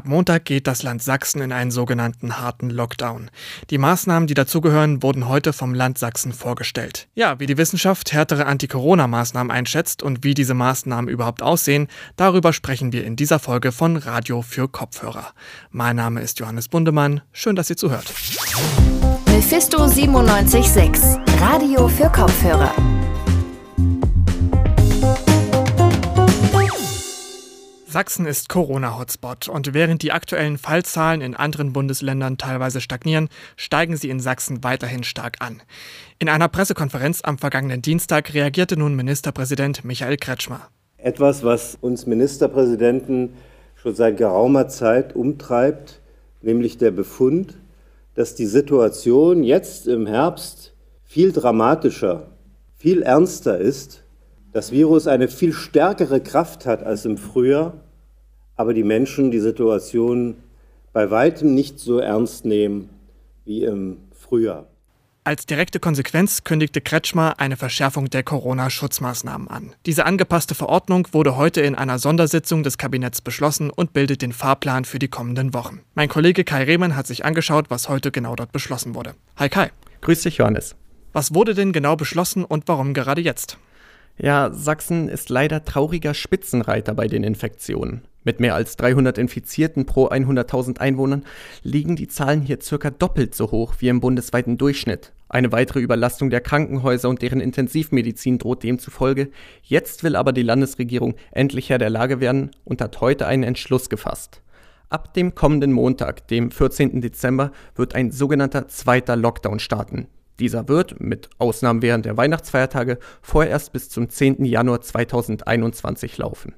Ab Montag geht das Land Sachsen in einen sogenannten harten Lockdown. Die Maßnahmen, die dazugehören, wurden heute vom Land Sachsen vorgestellt. Ja, wie die Wissenschaft härtere Anti-Corona-Maßnahmen einschätzt und wie diese Maßnahmen überhaupt aussehen, darüber sprechen wir in dieser Folge von Radio für Kopfhörer. Mein Name ist Johannes Bundemann. Schön, dass ihr zuhört. Mephisto 976, Radio für Kopfhörer. Sachsen ist Corona-Hotspot und während die aktuellen Fallzahlen in anderen Bundesländern teilweise stagnieren, steigen sie in Sachsen weiterhin stark an. In einer Pressekonferenz am vergangenen Dienstag reagierte nun Ministerpräsident Michael Kretschmer. Etwas, was uns Ministerpräsidenten schon seit geraumer Zeit umtreibt, nämlich der Befund, dass die Situation jetzt im Herbst viel dramatischer, viel ernster ist das Virus eine viel stärkere Kraft hat als im Frühjahr, aber die Menschen die Situation bei weitem nicht so ernst nehmen wie im Frühjahr. Als direkte Konsequenz kündigte Kretschmer eine Verschärfung der Corona-Schutzmaßnahmen an. Diese angepasste Verordnung wurde heute in einer Sondersitzung des Kabinetts beschlossen und bildet den Fahrplan für die kommenden Wochen. Mein Kollege Kai Rehmann hat sich angeschaut, was heute genau dort beschlossen wurde. Hi Kai. Grüß dich, Johannes. Was wurde denn genau beschlossen und warum gerade jetzt? Ja, Sachsen ist leider trauriger Spitzenreiter bei den Infektionen. Mit mehr als 300 Infizierten pro 100.000 Einwohnern liegen die Zahlen hier circa doppelt so hoch wie im bundesweiten Durchschnitt. Eine weitere Überlastung der Krankenhäuser und deren Intensivmedizin droht demzufolge. Jetzt will aber die Landesregierung endlich Herr der Lage werden und hat heute einen Entschluss gefasst. Ab dem kommenden Montag, dem 14. Dezember, wird ein sogenannter zweiter Lockdown starten. Dieser wird, mit Ausnahmen während der Weihnachtsfeiertage, vorerst bis zum 10. Januar 2021 laufen.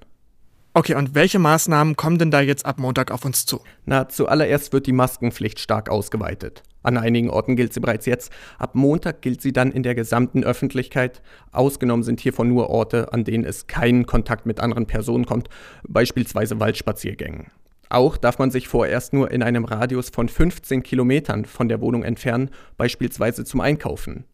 Okay, und welche Maßnahmen kommen denn da jetzt ab Montag auf uns zu? Na, zuallererst wird die Maskenpflicht stark ausgeweitet. An einigen Orten gilt sie bereits jetzt. Ab Montag gilt sie dann in der gesamten Öffentlichkeit. Ausgenommen sind hiervon nur Orte, an denen es keinen Kontakt mit anderen Personen kommt, beispielsweise Waldspaziergängen. Auch darf man sich vorerst nur in einem Radius von 15 Kilometern von der Wohnung entfernen, beispielsweise zum Einkaufen.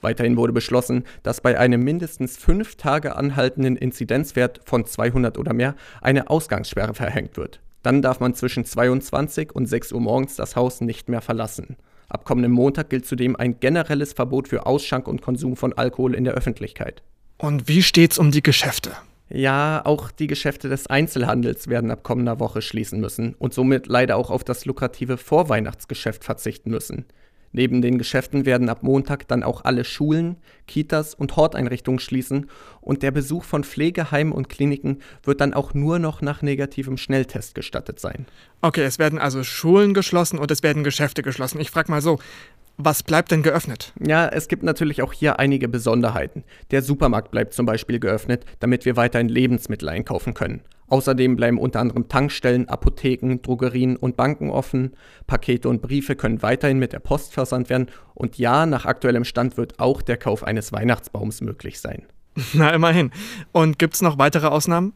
Weiterhin wurde beschlossen, dass bei einem mindestens fünf Tage anhaltenden Inzidenzwert von 200 oder mehr eine Ausgangssperre verhängt wird. Dann darf man zwischen 22 und 6 Uhr morgens das Haus nicht mehr verlassen. Ab kommendem Montag gilt zudem ein generelles Verbot für Ausschank und Konsum von Alkohol in der Öffentlichkeit. Und wie steht's um die Geschäfte? Ja, auch die Geschäfte des Einzelhandels werden ab kommender Woche schließen müssen und somit leider auch auf das lukrative Vorweihnachtsgeschäft verzichten müssen. Neben den Geschäften werden ab Montag dann auch alle Schulen, Kitas und Horteinrichtungen schließen und der Besuch von Pflegeheimen und Kliniken wird dann auch nur noch nach negativem Schnelltest gestattet sein. Okay, es werden also Schulen geschlossen und es werden Geschäfte geschlossen. Ich frage mal so, was bleibt denn geöffnet? Ja, es gibt natürlich auch hier einige Besonderheiten. Der Supermarkt bleibt zum Beispiel geöffnet, damit wir weiterhin Lebensmittel einkaufen können. Außerdem bleiben unter anderem Tankstellen, Apotheken, Drogerien und Banken offen. Pakete und Briefe können weiterhin mit der Post versandt werden. Und ja, nach aktuellem Stand wird auch der Kauf eines Weihnachtsbaums möglich sein. Na, immerhin. Und gibt es noch weitere Ausnahmen?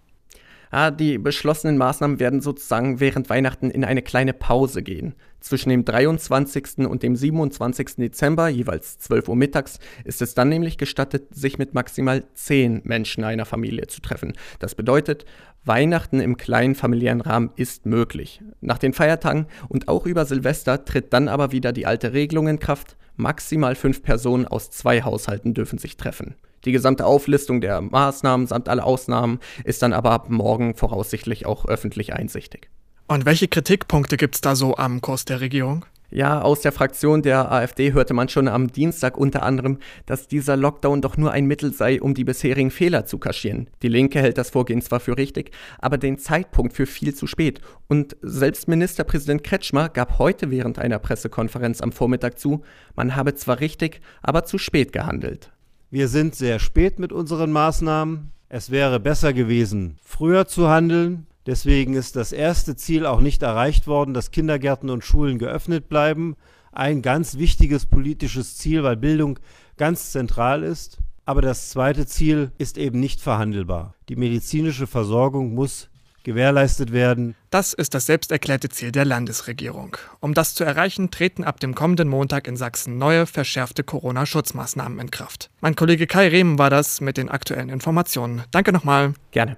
Ah, die beschlossenen Maßnahmen werden sozusagen während Weihnachten in eine kleine Pause gehen. Zwischen dem 23. und dem 27. Dezember, jeweils 12 Uhr mittags, ist es dann nämlich gestattet, sich mit maximal 10 Menschen einer Familie zu treffen. Das bedeutet, Weihnachten im kleinen familiären Rahmen ist möglich. Nach den Feiertagen und auch über Silvester tritt dann aber wieder die alte Regelung in Kraft. Maximal fünf Personen aus zwei Haushalten dürfen sich treffen. Die gesamte Auflistung der Maßnahmen samt alle Ausnahmen ist dann aber ab morgen voraussichtlich auch öffentlich einsichtig. Und welche Kritikpunkte gibt es da so am Kurs der Regierung? Ja, aus der Fraktion der AfD hörte man schon am Dienstag unter anderem, dass dieser Lockdown doch nur ein Mittel sei, um die bisherigen Fehler zu kaschieren. Die Linke hält das Vorgehen zwar für richtig, aber den Zeitpunkt für viel zu spät. Und selbst Ministerpräsident Kretschmer gab heute während einer Pressekonferenz am Vormittag zu, man habe zwar richtig, aber zu spät gehandelt. Wir sind sehr spät mit unseren Maßnahmen. Es wäre besser gewesen, früher zu handeln. Deswegen ist das erste Ziel auch nicht erreicht worden, dass Kindergärten und Schulen geöffnet bleiben. Ein ganz wichtiges politisches Ziel, weil Bildung ganz zentral ist. Aber das zweite Ziel ist eben nicht verhandelbar. Die medizinische Versorgung muss gewährleistet werden. Das ist das selbsterklärte Ziel der Landesregierung. Um das zu erreichen, treten ab dem kommenden Montag in Sachsen neue, verschärfte Corona-Schutzmaßnahmen in Kraft. Mein Kollege Kai Rehm war das mit den aktuellen Informationen. Danke nochmal. Gerne.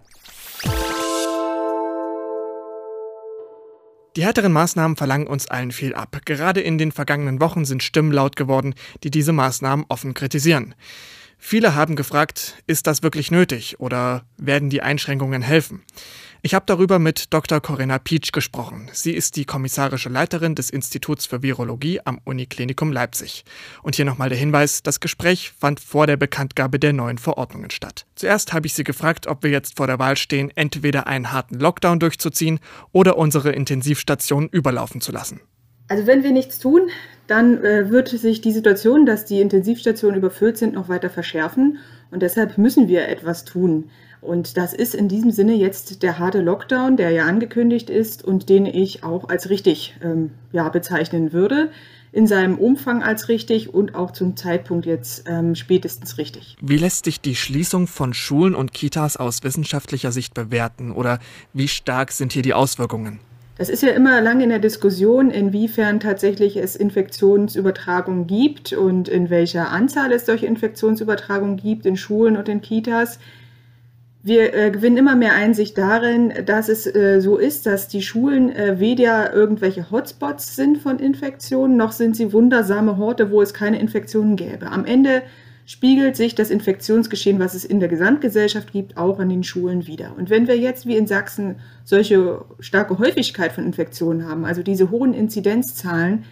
Die härteren Maßnahmen verlangen uns allen viel ab. Gerade in den vergangenen Wochen sind Stimmen laut geworden, die diese Maßnahmen offen kritisieren. Viele haben gefragt, ist das wirklich nötig oder werden die Einschränkungen helfen? Ich habe darüber mit Dr. Corinna Pietsch gesprochen. Sie ist die kommissarische Leiterin des Instituts für Virologie am Uniklinikum Leipzig. Und hier nochmal der Hinweis, das Gespräch fand vor der Bekanntgabe der neuen Verordnungen statt. Zuerst habe ich sie gefragt, ob wir jetzt vor der Wahl stehen, entweder einen harten Lockdown durchzuziehen oder unsere Intensivstationen überlaufen zu lassen. Also wenn wir nichts tun, dann äh, wird sich die Situation, dass die Intensivstationen überfüllt sind, noch weiter verschärfen. Und deshalb müssen wir etwas tun. Und das ist in diesem Sinne jetzt der harte Lockdown, der ja angekündigt ist und den ich auch als richtig ähm, ja, bezeichnen würde. In seinem Umfang als richtig und auch zum Zeitpunkt jetzt ähm, spätestens richtig. Wie lässt sich die Schließung von Schulen und Kitas aus wissenschaftlicher Sicht bewerten oder wie stark sind hier die Auswirkungen? Das ist ja immer lange in der Diskussion, inwiefern tatsächlich es Infektionsübertragungen gibt und in welcher Anzahl es solche Infektionsübertragungen gibt in Schulen und in Kitas. Wir äh, gewinnen immer mehr Einsicht darin, dass es äh, so ist, dass die Schulen äh, weder irgendwelche Hotspots sind von Infektionen, noch sind sie wundersame Horte, wo es keine Infektionen gäbe. Am Ende spiegelt sich das Infektionsgeschehen, was es in der Gesamtgesellschaft gibt, auch an den Schulen wieder. Und wenn wir jetzt wie in Sachsen solche starke Häufigkeit von Infektionen haben, also diese hohen Inzidenzzahlen,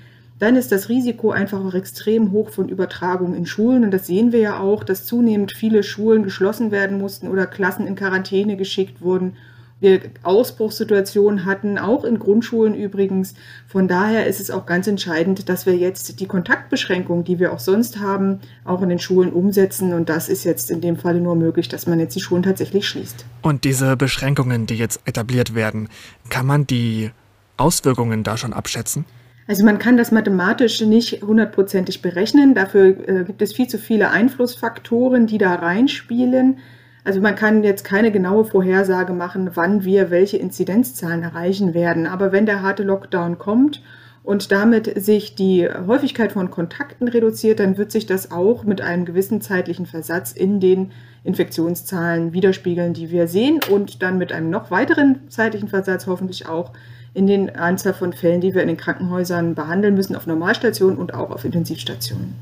dann ist das Risiko einfach auch extrem hoch von Übertragung in Schulen. Und das sehen wir ja auch, dass zunehmend viele Schulen geschlossen werden mussten oder Klassen in Quarantäne geschickt wurden. Wir Ausbruchssituationen hatten, auch in Grundschulen übrigens. Von daher ist es auch ganz entscheidend, dass wir jetzt die Kontaktbeschränkungen, die wir auch sonst haben, auch in den Schulen umsetzen. Und das ist jetzt in dem Falle nur möglich, dass man jetzt die Schulen tatsächlich schließt. Und diese Beschränkungen, die jetzt etabliert werden, kann man die Auswirkungen da schon abschätzen? Also man kann das mathematisch nicht hundertprozentig berechnen. Dafür äh, gibt es viel zu viele Einflussfaktoren, die da reinspielen. Also man kann jetzt keine genaue Vorhersage machen, wann wir welche Inzidenzzahlen erreichen werden. Aber wenn der harte Lockdown kommt und damit sich die Häufigkeit von Kontakten reduziert, dann wird sich das auch mit einem gewissen zeitlichen Versatz in den Infektionszahlen widerspiegeln, die wir sehen und dann mit einem noch weiteren zeitlichen Versatz hoffentlich auch in den Anzahl von Fällen, die wir in den Krankenhäusern behandeln müssen, auf Normalstationen und auch auf Intensivstationen.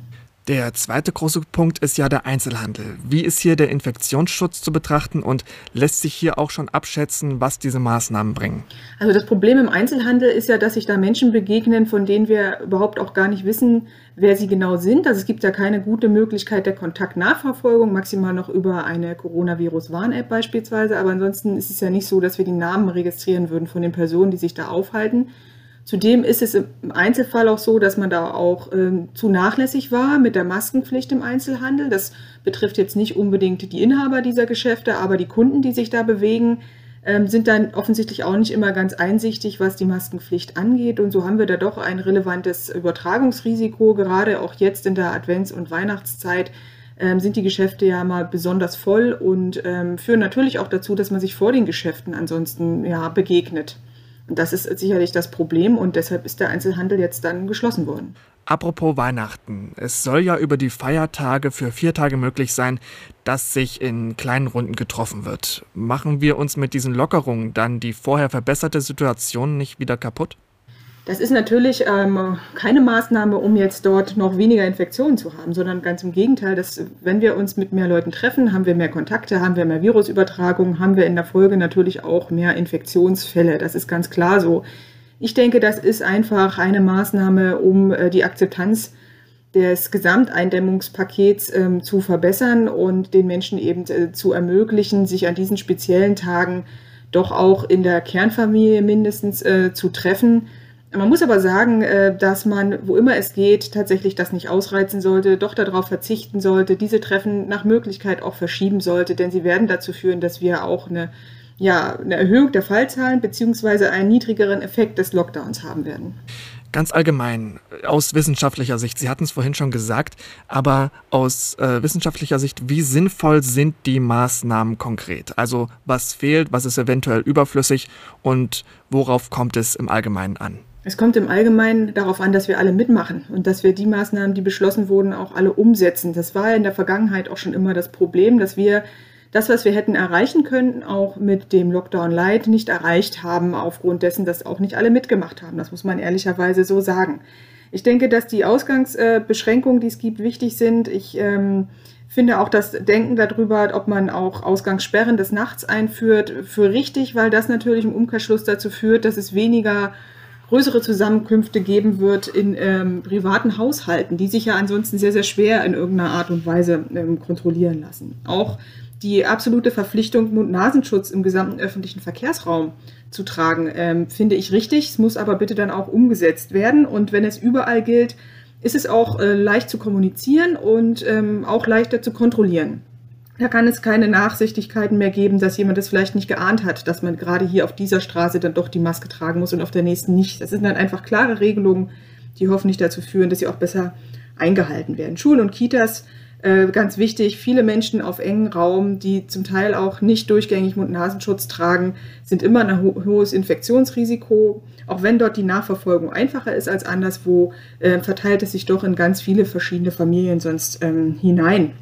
Der zweite große Punkt ist ja der Einzelhandel. Wie ist hier der Infektionsschutz zu betrachten und lässt sich hier auch schon abschätzen, was diese Maßnahmen bringen? Also das Problem im Einzelhandel ist ja, dass sich da Menschen begegnen, von denen wir überhaupt auch gar nicht wissen, wer sie genau sind. Also es gibt ja keine gute Möglichkeit der Kontaktnachverfolgung, maximal noch über eine Coronavirus-Warn-App beispielsweise. Aber ansonsten ist es ja nicht so, dass wir die Namen registrieren würden von den Personen, die sich da aufhalten. Zudem ist es im Einzelfall auch so, dass man da auch ähm, zu nachlässig war mit der Maskenpflicht im Einzelhandel. Das betrifft jetzt nicht unbedingt die Inhaber dieser Geschäfte, aber die Kunden, die sich da bewegen, ähm, sind dann offensichtlich auch nicht immer ganz einsichtig, was die Maskenpflicht angeht. Und so haben wir da doch ein relevantes Übertragungsrisiko. Gerade auch jetzt in der Advents- und Weihnachtszeit ähm, sind die Geschäfte ja mal besonders voll und ähm, führen natürlich auch dazu, dass man sich vor den Geschäften ansonsten ja begegnet. Das ist sicherlich das Problem und deshalb ist der Einzelhandel jetzt dann geschlossen worden. Apropos Weihnachten. Es soll ja über die Feiertage für vier Tage möglich sein, dass sich in kleinen Runden getroffen wird. Machen wir uns mit diesen Lockerungen dann die vorher verbesserte Situation nicht wieder kaputt? Das ist natürlich ähm, keine Maßnahme, um jetzt dort noch weniger Infektionen zu haben, sondern ganz im Gegenteil, dass wenn wir uns mit mehr Leuten treffen, haben wir mehr Kontakte, haben wir mehr Virusübertragung, haben wir in der Folge natürlich auch mehr Infektionsfälle. Das ist ganz klar so. Ich denke, das ist einfach eine Maßnahme, um äh, die Akzeptanz des Gesamteindämmungspakets ähm, zu verbessern und den Menschen eben äh, zu ermöglichen, sich an diesen speziellen Tagen doch auch in der Kernfamilie mindestens äh, zu treffen man muss aber sagen, äh, dass man, wo immer es geht, tatsächlich das nicht ausreizen sollte, doch darauf verzichten sollte, diese Treffen nach Möglichkeit auch verschieben sollte, denn sie werden dazu führen, dass wir auch eine, ja, eine Erhöhung der Fallzahlen beziehungsweise einen niedrigeren Effekt des Lockdowns haben werden. Ganz allgemein, aus wissenschaftlicher Sicht, Sie hatten es vorhin schon gesagt, aber aus äh, wissenschaftlicher Sicht, wie sinnvoll sind die Maßnahmen konkret? Also was fehlt, was ist eventuell überflüssig und worauf kommt es im Allgemeinen an? Es kommt im Allgemeinen darauf an, dass wir alle mitmachen und dass wir die Maßnahmen, die beschlossen wurden, auch alle umsetzen. Das war in der Vergangenheit auch schon immer das Problem, dass wir das, was wir hätten erreichen können, auch mit dem Lockdown Light nicht erreicht haben, aufgrund dessen, dass auch nicht alle mitgemacht haben. Das muss man ehrlicherweise so sagen. Ich denke, dass die Ausgangsbeschränkungen, die es gibt, wichtig sind. Ich ähm, finde auch das Denken darüber, ob man auch Ausgangssperren des Nachts einführt, für richtig, weil das natürlich im Umkehrschluss dazu führt, dass es weniger größere Zusammenkünfte geben wird in ähm, privaten Haushalten, die sich ja ansonsten sehr, sehr schwer in irgendeiner Art und Weise ähm, kontrollieren lassen. Auch die absolute Verpflichtung, Mund-Nasenschutz im gesamten öffentlichen Verkehrsraum zu tragen, ähm, finde ich richtig. Es muss aber bitte dann auch umgesetzt werden. Und wenn es überall gilt, ist es auch äh, leicht zu kommunizieren und ähm, auch leichter zu kontrollieren. Da kann es keine Nachsichtigkeiten mehr geben, dass jemand das vielleicht nicht geahnt hat, dass man gerade hier auf dieser Straße dann doch die Maske tragen muss und auf der nächsten nicht. Das sind dann einfach klare Regelungen, die hoffentlich dazu führen, dass sie auch besser eingehalten werden. Schulen und Kitas äh, ganz wichtig, viele Menschen auf engen Raum, die zum Teil auch nicht durchgängig Mund-Nasenschutz tragen, sind immer ein ho hohes Infektionsrisiko. Auch wenn dort die Nachverfolgung einfacher ist als anderswo, äh, verteilt es sich doch in ganz viele verschiedene Familien sonst ähm, hinein.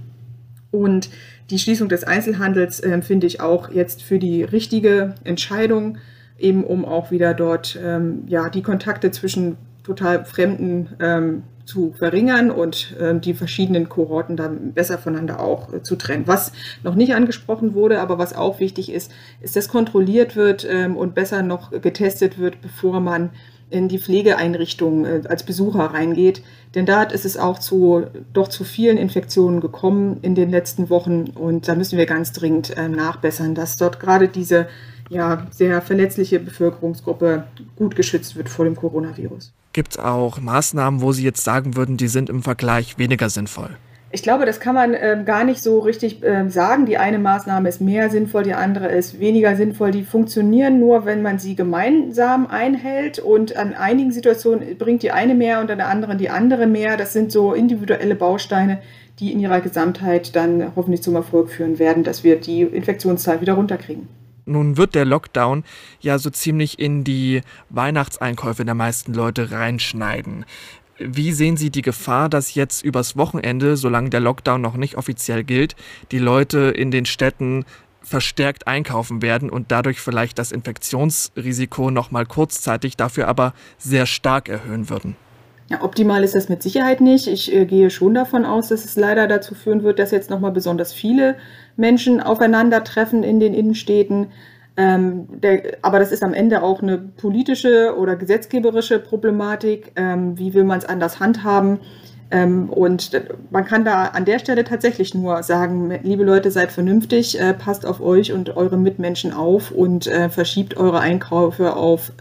Und die Schließung des Einzelhandels äh, finde ich auch jetzt für die richtige Entscheidung, eben um auch wieder dort ähm, ja, die Kontakte zwischen total Fremden ähm, zu verringern und äh, die verschiedenen Kohorten dann besser voneinander auch äh, zu trennen. Was noch nicht angesprochen wurde, aber was auch wichtig ist, ist, dass kontrolliert wird ähm, und besser noch getestet wird, bevor man in die Pflegeeinrichtungen äh, als Besucher reingeht. Denn da ist es auch zu, doch zu vielen Infektionen gekommen in den letzten Wochen und da müssen wir ganz dringend äh, nachbessern, dass dort gerade diese ja, sehr verletzliche Bevölkerungsgruppe gut geschützt wird vor dem Coronavirus. Gibt es auch Maßnahmen, wo Sie jetzt sagen würden, die sind im Vergleich weniger sinnvoll? Ich glaube, das kann man ähm, gar nicht so richtig ähm, sagen. Die eine Maßnahme ist mehr sinnvoll, die andere ist weniger sinnvoll. Die funktionieren nur, wenn man sie gemeinsam einhält und an einigen Situationen bringt die eine mehr und an der anderen die andere mehr. Das sind so individuelle Bausteine, die in ihrer Gesamtheit dann hoffentlich zum Erfolg führen werden, dass wir die Infektionszahl wieder runterkriegen. Nun wird der Lockdown ja so ziemlich in die Weihnachtseinkäufe der meisten Leute reinschneiden. Wie sehen Sie die Gefahr, dass jetzt übers Wochenende, solange der Lockdown noch nicht offiziell gilt, die Leute in den Städten verstärkt einkaufen werden und dadurch vielleicht das Infektionsrisiko noch mal kurzzeitig, dafür aber sehr stark erhöhen würden? Ja, optimal ist das mit Sicherheit nicht. Ich äh, gehe schon davon aus, dass es leider dazu führen wird, dass jetzt nochmal besonders viele Menschen aufeinandertreffen in den Innenstädten. Ähm, der, aber das ist am Ende auch eine politische oder gesetzgeberische Problematik. Ähm, wie will man es anders handhaben? Ähm, und man kann da an der Stelle tatsächlich nur sagen, liebe Leute, seid vernünftig, äh, passt auf euch und eure Mitmenschen auf und äh, verschiebt eure Einkäufe auf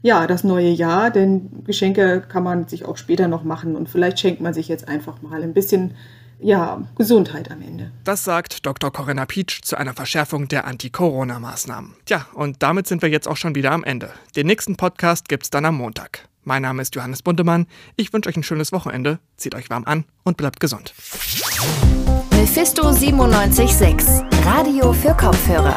ja, das neue Jahr, denn Geschenke kann man sich auch später noch machen und vielleicht schenkt man sich jetzt einfach mal ein bisschen ja, Gesundheit am Ende. Das sagt Dr. Corinna Pietsch zu einer Verschärfung der Anti-Corona-Maßnahmen. Ja, und damit sind wir jetzt auch schon wieder am Ende. Den nächsten Podcast gibt's dann am Montag. Mein Name ist Johannes Buntemann. Ich wünsche euch ein schönes Wochenende. Zieht euch warm an und bleibt gesund. Mephisto 976, Radio für Kopfhörer.